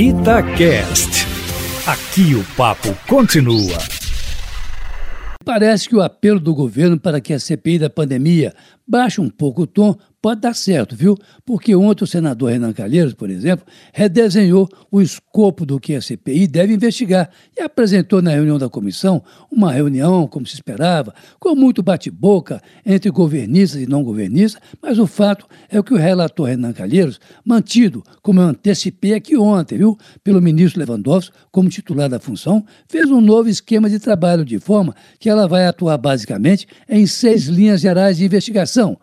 Itacast. Aqui o papo continua. Parece que o apelo do governo para que a CPI da pandemia baixe um pouco o tom pode dar certo, viu? Porque ontem o senador Renan Calheiros, por exemplo, redesenhou o escopo do que a CPI deve investigar. E apresentou na reunião da comissão uma reunião, como se esperava, com muito bate-boca entre governistas e não governistas, mas o fato é que o relator Renan Calheiros, mantido, como eu antecipei aqui ontem, viu, pelo ministro Lewandowski, como titular da função, fez um novo esquema de trabalho, de forma que ela vai atuar basicamente em seis linhas gerais de investigação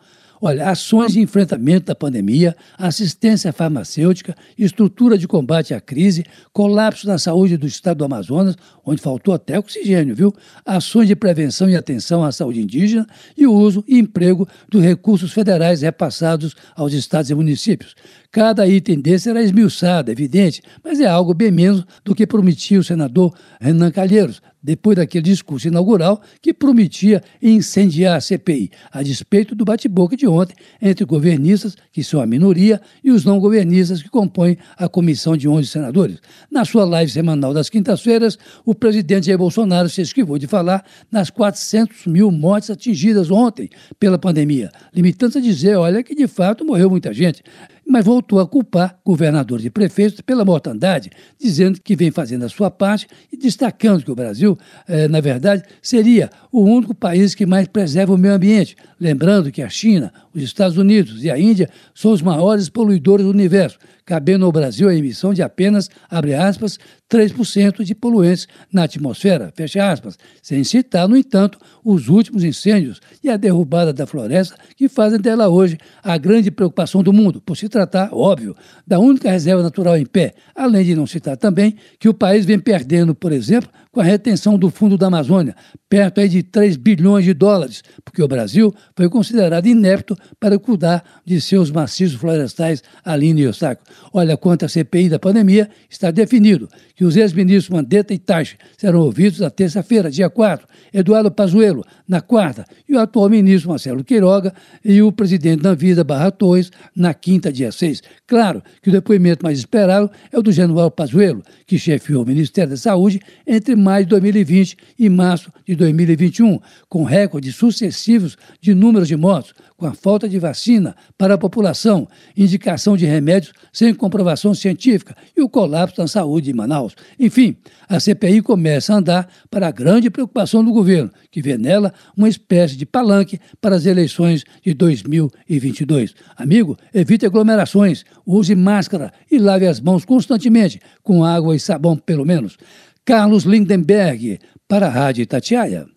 Olha, ações de enfrentamento da pandemia, assistência farmacêutica, estrutura de combate à crise, colapso na saúde do estado do Amazonas, onde faltou até oxigênio, viu? Ações de prevenção e atenção à saúde indígena e o uso e emprego dos recursos federais repassados aos estados e municípios. Cada item desse será esmiuçado, evidente, mas é algo bem menos do que prometia o senador Renan Calheiros, depois daquele discurso inaugural que prometia incendiar a CPI, a despeito do bate-boca de ontem entre governistas, que são a minoria, e os não governistas, que compõem a comissão de 11 senadores. Na sua live semanal das quintas-feiras, o presidente Jair Bolsonaro se esquivou de falar nas 400 mil mortes atingidas ontem pela pandemia, limitando-se a dizer, olha, que de fato morreu muita gente mas voltou a culpar governadores e prefeitos pela mortandade, dizendo que vem fazendo a sua parte e destacando que o Brasil, eh, na verdade, seria o único país que mais preserva o meio ambiente. Lembrando que a China, os Estados Unidos e a Índia são os maiores poluidores do universo, cabendo ao Brasil a emissão de apenas, abre aspas, 3% de poluentes na atmosfera, fecha aspas, sem citar, no entanto, os últimos incêndios e a derrubada da floresta que fazem dela hoje a grande preocupação do mundo, por se tratar, óbvio, da única reserva natural em pé, além de não citar também que o país vem perdendo, por exemplo, com a retenção do fundo da Amazônia, perto aí de 3 bilhões de dólares, porque o Brasil foi considerado inepto para cuidar de seus maciços florestais ali no Iossaco. Olha, quanto à CPI da pandemia, está definido que os ex-ministros Mandetta e Taixe serão ouvidos na terça-feira, dia 4, Eduardo Pazuello, na quarta, e o atual ministro Marcelo Queiroga e o presidente da Vida Barra Torres, na quinta, dia 6. Claro que o depoimento mais esperado é o do general Pazuello, que chefiou o Ministério da Saúde entre maio de 2020 e março de 2021, com recordes sucessivos de números de mortos, com a falta de vacina para a população, indicação de remédios sem comprovação científica e o colapso da saúde em Manaus. Enfim, a CPI começa a andar para a grande preocupação do governo, que vê nela uma espécie de palanque para as eleições de 2022. Amigo, evite aglomerações, use máscara e lave as mãos constantemente, com água e sabão pelo menos. Carlos Lindenberg, para a Rádio Itatiaia.